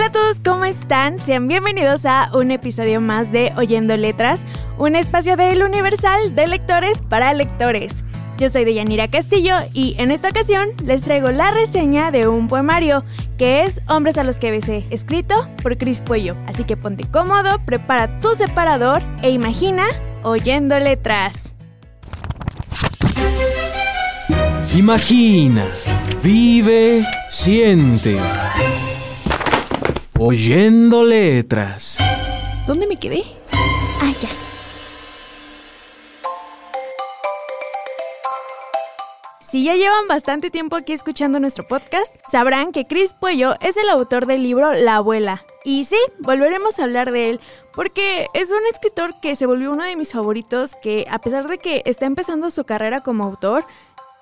Hola a todos, ¿cómo están? Sean bienvenidos a un episodio más de Oyendo Letras, un espacio del Universal de lectores para lectores. Yo soy Deyanira Castillo y en esta ocasión les traigo la reseña de un poemario que es Hombres a los que besé, escrito por Cris Puello. Así que ponte cómodo, prepara tu separador e imagina oyendo letras. Imagina, vive, siente. Oyendo letras. ¿Dónde me quedé? Ah, ya. Si ya llevan bastante tiempo aquí escuchando nuestro podcast, sabrán que Chris Puello es el autor del libro La abuela. Y sí, volveremos a hablar de él, porque es un escritor que se volvió uno de mis favoritos, que a pesar de que está empezando su carrera como autor,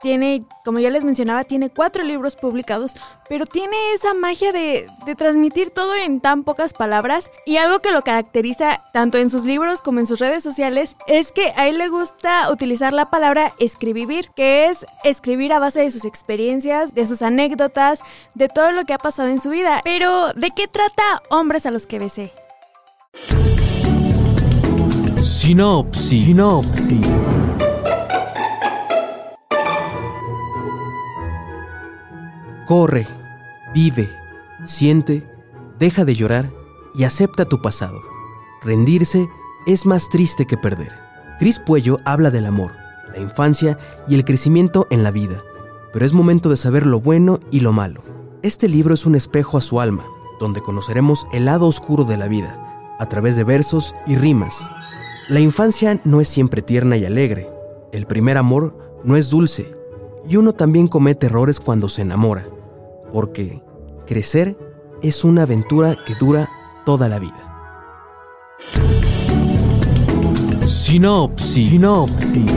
tiene, como ya les mencionaba, tiene cuatro libros publicados, pero tiene esa magia de, de, transmitir todo en tan pocas palabras. Y algo que lo caracteriza tanto en sus libros como en sus redes sociales es que a él le gusta utilizar la palabra escribir, que es escribir a base de sus experiencias, de sus anécdotas, de todo lo que ha pasado en su vida. Pero, ¿de qué trata Hombres a los que besé? Sinopsis. Sinopsis. Corre, vive, siente, deja de llorar y acepta tu pasado. Rendirse es más triste que perder. Cris Puello habla del amor, la infancia y el crecimiento en la vida, pero es momento de saber lo bueno y lo malo. Este libro es un espejo a su alma, donde conoceremos el lado oscuro de la vida, a través de versos y rimas. La infancia no es siempre tierna y alegre, el primer amor no es dulce, y uno también comete errores cuando se enamora porque crecer es una aventura que dura toda la vida. Sinopsis. Sinopsis.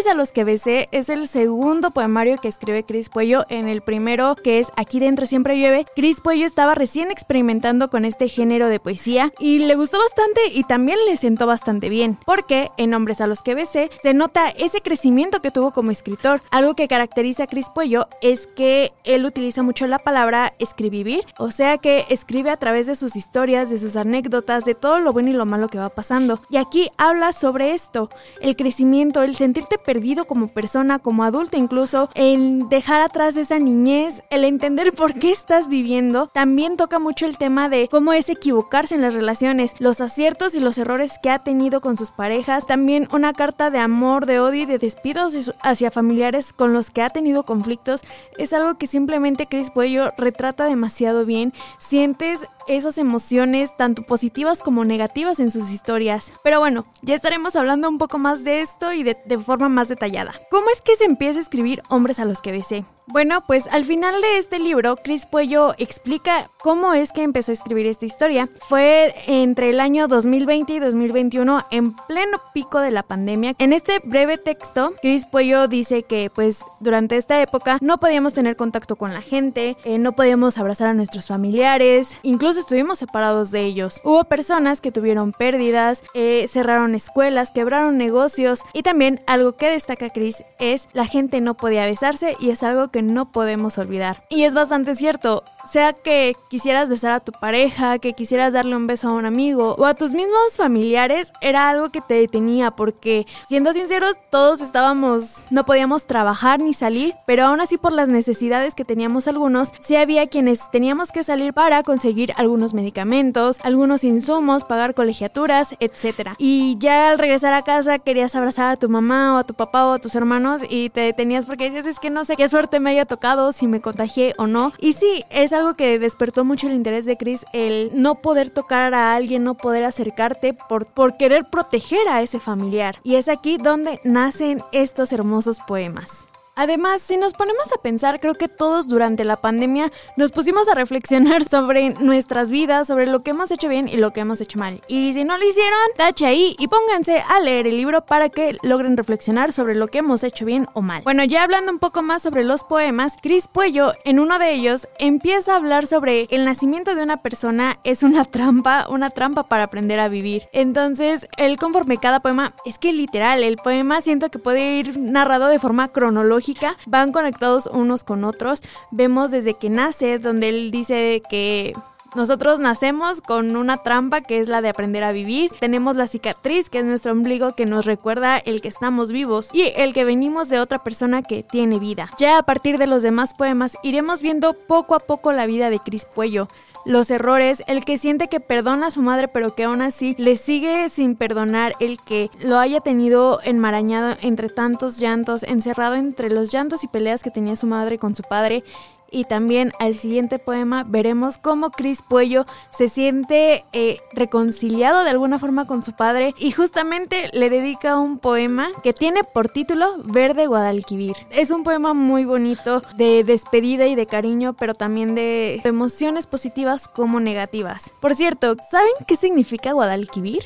Hombres a los que besé es el segundo poemario que escribe Cris Puello. En el primero, que es Aquí dentro siempre llueve, Cris Puello estaba recién experimentando con este género de poesía y le gustó bastante y también le sentó bastante bien, porque en Hombres a los que besé se nota ese crecimiento que tuvo como escritor. Algo que caracteriza a Cris Puello es que él utiliza mucho la palabra escribir, o sea que escribe a través de sus historias, de sus anécdotas, de todo lo bueno y lo malo que va pasando. Y aquí habla sobre esto, el crecimiento, el sentirte perdido como persona, como adulto incluso, en dejar atrás esa niñez, el entender por qué estás viviendo. También toca mucho el tema de cómo es equivocarse en las relaciones, los aciertos y los errores que ha tenido con sus parejas. También una carta de amor, de odio y de despidos hacia familiares con los que ha tenido conflictos. Es algo que simplemente Chris Puello retrata demasiado bien. Sientes esas emociones tanto positivas como negativas en sus historias. Pero bueno, ya estaremos hablando un poco más de esto y de, forma más detallada. ¿Cómo es que se empieza a escribir hombres a los que besé? Bueno, pues al final de este libro, Chris Puello explica cómo es que empezó a escribir esta historia. Fue entre el año 2020 y 2021, en pleno pico de la pandemia. En este breve texto, Chris Puello dice que pues durante esta época no podíamos tener contacto con la gente, eh, no podíamos abrazar a nuestros familiares, incluso estuvimos separados de ellos. Hubo personas que tuvieron pérdidas, eh, cerraron escuelas, quebraron negocios y también algo que destaca Chris es la gente no podía besarse y es algo que no podemos olvidar. Y es bastante cierto, sea que quisieras besar a tu pareja, que quisieras darle un beso a un amigo o a tus mismos familiares, era algo que te detenía porque, siendo sinceros, todos estábamos, no podíamos trabajar ni salir, pero aún así por las necesidades que teníamos algunos, sí había quienes teníamos que salir para conseguir algunos medicamentos, algunos insumos, pagar colegiaturas, etc. Y ya al regresar a casa querías abrazar a tu mamá o a tu papá o a tus hermanos y te detenías porque dices, es que no sé qué suerte me haya tocado, si me contagié o no. Y sí, es algo que despertó mucho el interés de Chris, el no poder tocar a alguien, no poder acercarte por, por querer proteger a ese familiar. Y es aquí donde nacen estos hermosos poemas. Además, si nos ponemos a pensar, creo que todos durante la pandemia nos pusimos a reflexionar sobre nuestras vidas, sobre lo que hemos hecho bien y lo que hemos hecho mal. Y si no lo hicieron, tache ahí y pónganse a leer el libro para que logren reflexionar sobre lo que hemos hecho bien o mal. Bueno, ya hablando un poco más sobre los poemas, Chris Puello, en uno de ellos, empieza a hablar sobre el nacimiento de una persona es una trampa, una trampa para aprender a vivir. Entonces, él conforme cada poema, es que literal, el poema siento que puede ir narrado de forma cronológica van conectados unos con otros. Vemos desde que nace, donde él dice que nosotros nacemos con una trampa que es la de aprender a vivir. Tenemos la cicatriz que es nuestro ombligo que nos recuerda el que estamos vivos y el que venimos de otra persona que tiene vida. Ya a partir de los demás poemas iremos viendo poco a poco la vida de Cris Puello los errores, el que siente que perdona a su madre pero que aún así le sigue sin perdonar, el que lo haya tenido enmarañado entre tantos llantos, encerrado entre los llantos y peleas que tenía su madre con su padre y también al siguiente poema veremos cómo Chris Puello se siente eh, reconciliado de alguna forma con su padre y justamente le dedica un poema que tiene por título Verde Guadalquivir. Es un poema muy bonito de despedida y de cariño, pero también de emociones positivas como negativas. Por cierto, ¿saben qué significa Guadalquivir?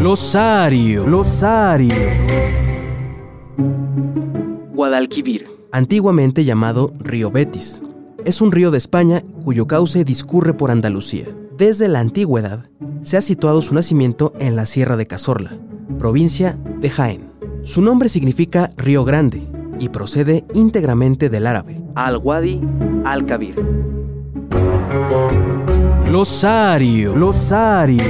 Losario. Losario. Guadalquivir antiguamente llamado Río Betis. Es un río de España cuyo cauce discurre por Andalucía. Desde la antigüedad se ha situado su nacimiento en la Sierra de Cazorla, provincia de Jaén. Su nombre significa río grande y procede íntegramente del árabe. Al-Wadi al-Kabir. Losario. Losario.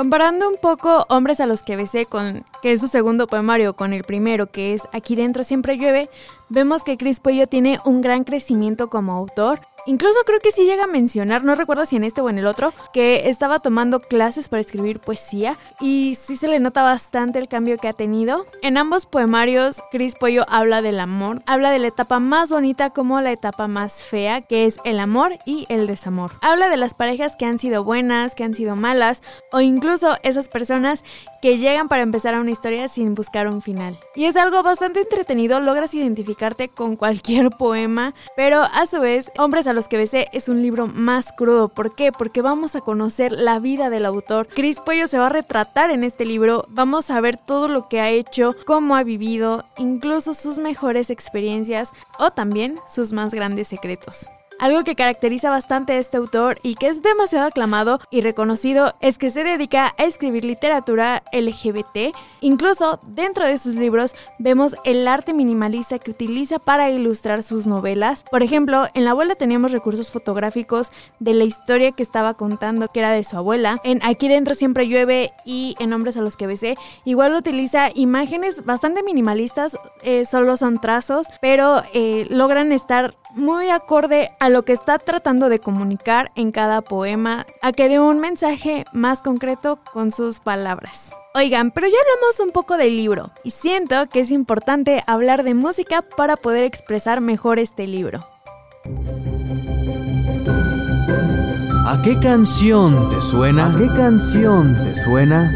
Comparando un poco Hombres a los que besé con que es su segundo poemario con el primero que es Aquí dentro siempre llueve, vemos que Chris Puello tiene un gran crecimiento como autor Incluso creo que sí llega a mencionar, no recuerdo si en este o en el otro, que estaba tomando clases para escribir poesía y sí se le nota bastante el cambio que ha tenido. En ambos poemarios, Chris Pollo habla del amor, habla de la etapa más bonita como la etapa más fea, que es el amor y el desamor. Habla de las parejas que han sido buenas, que han sido malas, o incluso esas personas que llegan para empezar a una historia sin buscar un final. Y es algo bastante entretenido, logras identificarte con cualquier poema, pero a su vez, Hombres a los que besé es un libro más crudo. ¿Por qué? Porque vamos a conocer la vida del autor. Chris Pollo se va a retratar en este libro, vamos a ver todo lo que ha hecho, cómo ha vivido, incluso sus mejores experiencias o también sus más grandes secretos. Algo que caracteriza bastante a este autor y que es demasiado aclamado y reconocido es que se dedica a escribir literatura LGBT. Incluso dentro de sus libros vemos el arte minimalista que utiliza para ilustrar sus novelas. Por ejemplo, en La abuela teníamos recursos fotográficos de la historia que estaba contando que era de su abuela. En Aquí dentro siempre llueve y en Hombres a los que besé igual utiliza imágenes bastante minimalistas, eh, solo son trazos, pero eh, logran estar muy acorde a lo que está tratando de comunicar en cada poema, a que dé un mensaje más concreto con sus palabras. Oigan, pero ya hablamos un poco del libro y siento que es importante hablar de música para poder expresar mejor este libro. ¿A qué canción te suena? ¿A qué canción te suena?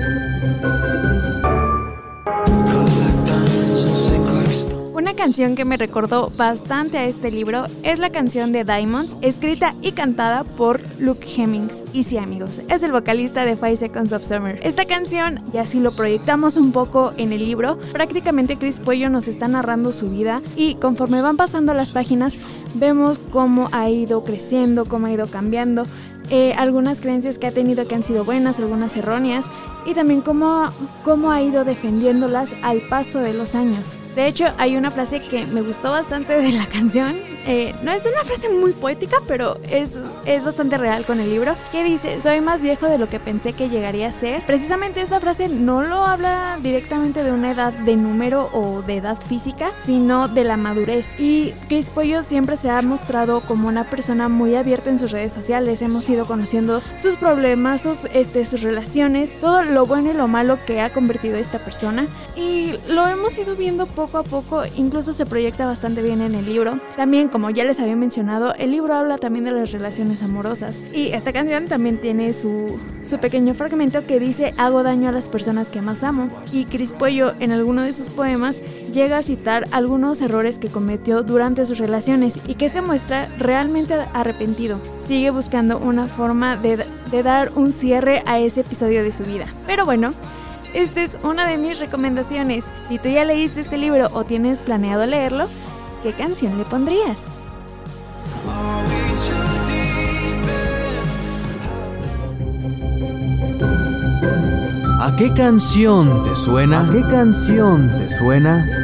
Canción que me recordó bastante a este libro es la canción de Diamonds, escrita y cantada por Luke Hemmings. Y sí, amigos, es el vocalista de Five Seconds of Summer. Esta canción, y así lo proyectamos un poco en el libro, prácticamente Chris Puello nos está narrando su vida y conforme van pasando las páginas, vemos cómo ha ido creciendo, cómo ha ido cambiando. Eh, algunas creencias que ha tenido que han sido buenas, algunas erróneas, y también cómo, cómo ha ido defendiéndolas al paso de los años. De hecho, hay una frase que me gustó bastante de la canción. Eh, no es una frase muy poética, pero es, es bastante real con el libro. Que dice, soy más viejo de lo que pensé que llegaría a ser. Precisamente esta frase no lo habla directamente de una edad de número o de edad física, sino de la madurez. Y Chris Pollo siempre se ha mostrado como una persona muy abierta en sus redes sociales. Hemos ido conociendo sus problemas, sus, este, sus relaciones, todo bueno y lo malo que ha convertido esta persona. Y lo hemos ido viendo poco a poco, incluso se proyecta bastante bien en el libro. También, como ya les había mencionado, el libro habla también de las relaciones amorosas. Y esta canción también tiene su, su pequeño fragmento que dice hago daño a las personas que más amo. Y Cris Puello en alguno de sus poemas llega a citar algunos errores que cometió durante sus relaciones y que se muestra realmente arrepentido. Sigue buscando una forma de, de dar un cierre a ese episodio de su vida. Pero bueno, esta es una de mis recomendaciones. Si tú ya leíste este libro o tienes planeado leerlo, ¿qué canción le pondrías? ¿A qué canción te suena? ¿A qué canción te suena?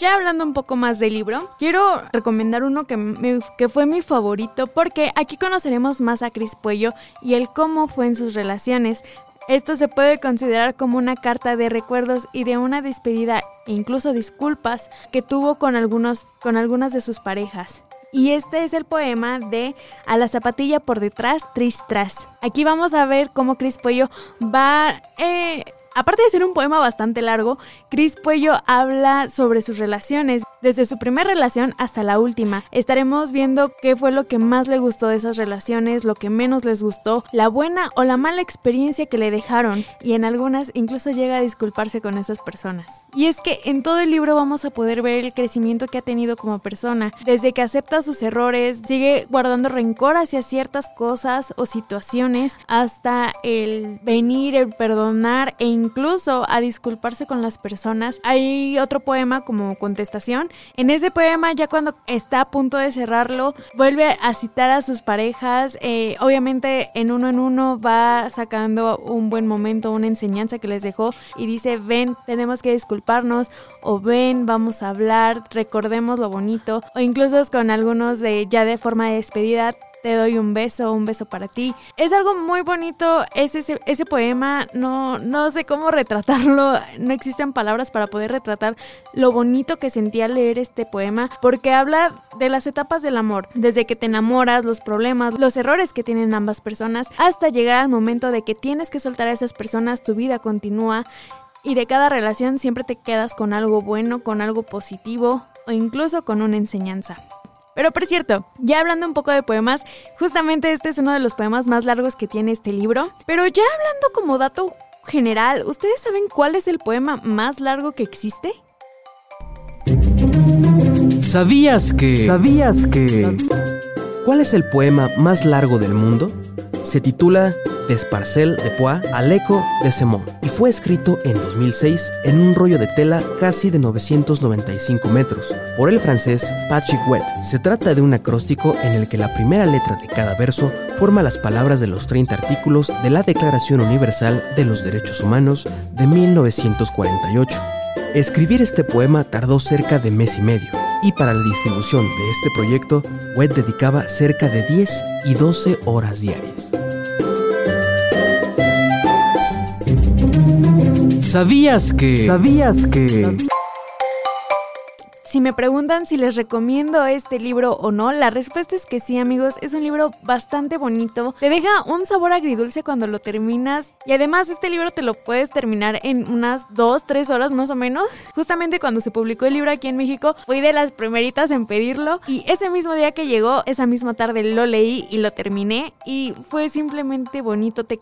Ya hablando un poco más del libro, quiero recomendar uno que, fue mi favorito porque aquí conoceremos más a Cris Puello y el cómo fue en sus relaciones. Esto se puede considerar como una carta de recuerdos y de una despedida e incluso disculpas que tuvo con, algunos, con algunas de sus parejas. Y este es el poema de A la zapatilla por detrás, tristras. Aquí vamos a ver cómo Cris Puello va eh, Aparte de ser un poema bastante largo, Cris Puello habla sobre sus relaciones, desde su primera relación hasta la última. Estaremos viendo qué fue lo que más le gustó de esas relaciones, lo que menos les gustó, la buena o la mala experiencia que le dejaron, y en algunas incluso llega a disculparse con esas personas. Y es que en todo el libro vamos a poder ver el crecimiento que ha tenido como persona, desde que acepta sus errores, sigue guardando rencor hacia ciertas cosas o situaciones, hasta el venir, el perdonar e incluso a disculparse con las personas. Hay otro poema como contestación. En ese poema, ya cuando está a punto de cerrarlo, vuelve a citar a sus parejas. Eh, obviamente en uno en uno va sacando un buen momento, una enseñanza que les dejó y dice, ven, tenemos que disculparnos o ven, vamos a hablar, recordemos lo bonito o incluso con algunos de ya de forma de despedida te doy un beso, un beso para ti. Es algo muy bonito, ese, ese poema, no, no sé cómo retratarlo, no existen palabras para poder retratar lo bonito que sentía leer este poema, porque habla de las etapas del amor, desde que te enamoras, los problemas, los errores que tienen ambas personas, hasta llegar al momento de que tienes que soltar a esas personas, tu vida continúa. Y de cada relación siempre te quedas con algo bueno, con algo positivo o incluso con una enseñanza. Pero por cierto, ya hablando un poco de poemas, justamente este es uno de los poemas más largos que tiene este libro. Pero ya hablando como dato general, ¿ustedes saben cuál es el poema más largo que existe? ¿Sabías que... ¿Sabías que... ¿Cuál es el poema más largo del mundo? Se titula Desparcel de Poix al eco de Semont y fue escrito en 2006 en un rollo de tela casi de 995 metros por el francés Patrick Wet. Se trata de un acróstico en el que la primera letra de cada verso forma las palabras de los 30 artículos de la Declaración Universal de los Derechos Humanos de 1948. Escribir este poema tardó cerca de mes y medio, y para la distribución de este proyecto, Wet dedicaba cerca de 10 y 12 horas diarias. ¿Sabías que... ¿Sabías que... Si me preguntan si les recomiendo este libro o no, la respuesta es que sí, amigos. Es un libro bastante bonito. Te deja un sabor agridulce cuando lo terminas. Y además, este libro te lo puedes terminar en unas 2, 3 horas más o menos. Justamente cuando se publicó el libro aquí en México, fui de las primeritas en pedirlo. Y ese mismo día que llegó, esa misma tarde lo leí y lo terminé. Y fue simplemente bonito. Te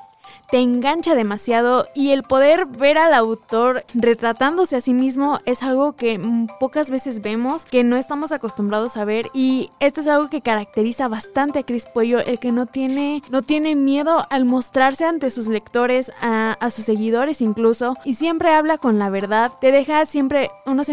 te engancha demasiado y el poder ver al autor retratándose a sí mismo es algo que pocas veces vemos, que no estamos acostumbrados a ver y esto es algo que caracteriza bastante a Chris Puello, el que no tiene, no tiene miedo al mostrarse ante sus lectores, a, a sus seguidores incluso, y siempre habla con la verdad, te deja siempre una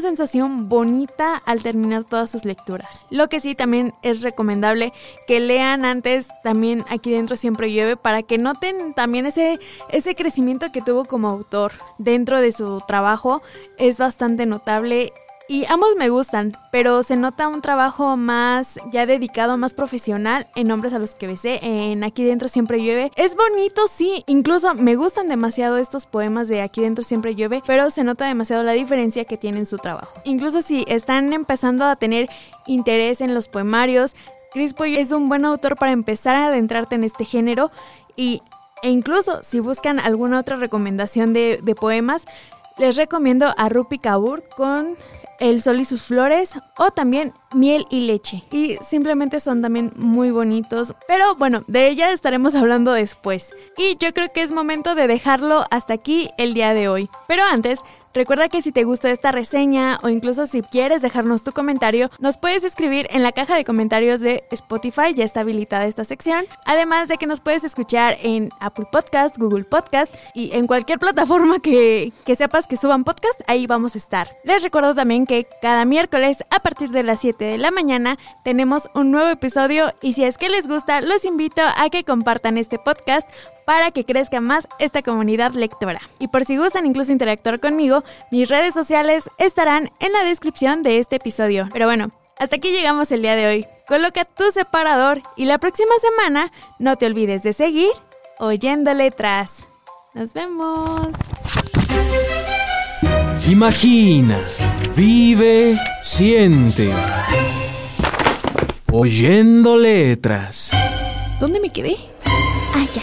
sensación bonita al terminar todas sus lecturas. Lo que sí también es recomendable que lean antes también aquí dentro siempre llueve para que no también ese, ese crecimiento que tuvo como autor dentro de su trabajo es bastante notable y ambos me gustan, pero se nota un trabajo más ya dedicado, más profesional en Hombres a los que besé, en Aquí dentro siempre llueve. Es bonito, sí, incluso me gustan demasiado estos poemas de Aquí dentro siempre llueve, pero se nota demasiado la diferencia que tiene en su trabajo. Incluso si están empezando a tener interés en los poemarios, Chris Poy es un buen autor para empezar a adentrarte en este género y E incluso si buscan alguna otra recomendación de, de poemas, les recomiendo a Rupi Kaur con el sol y sus flores o también miel y leche. Y simplemente son también muy bonitos. Pero bueno, de ella estaremos hablando después. Y yo creo que es momento de dejarlo hasta aquí el día de hoy. Pero antes, Recuerda que si te gustó esta reseña o incluso si quieres dejarnos tu comentario, nos puedes escribir en la caja de comentarios de Spotify, ya está habilitada esta sección. Además de que nos puedes escuchar en Apple Podcast, Google Podcast y en cualquier plataforma que, que sepas que suban podcast, ahí vamos a estar. Les recuerdo también que cada miércoles a partir de las 7 de la mañana tenemos un nuevo episodio y si es que les gusta, los invito a que compartan este podcast para que crezca más esta comunidad lectora. Y por si gustan incluso interactuar conmigo, mis redes sociales estarán en la descripción de este episodio. Pero bueno, hasta aquí llegamos el día de hoy. Coloca tu separador y la próxima semana no te olvides de seguir oyendo letras. Nos vemos. Imagina, vive, siente. Oyendo letras. ¿Dónde me quedé? Ah, ya.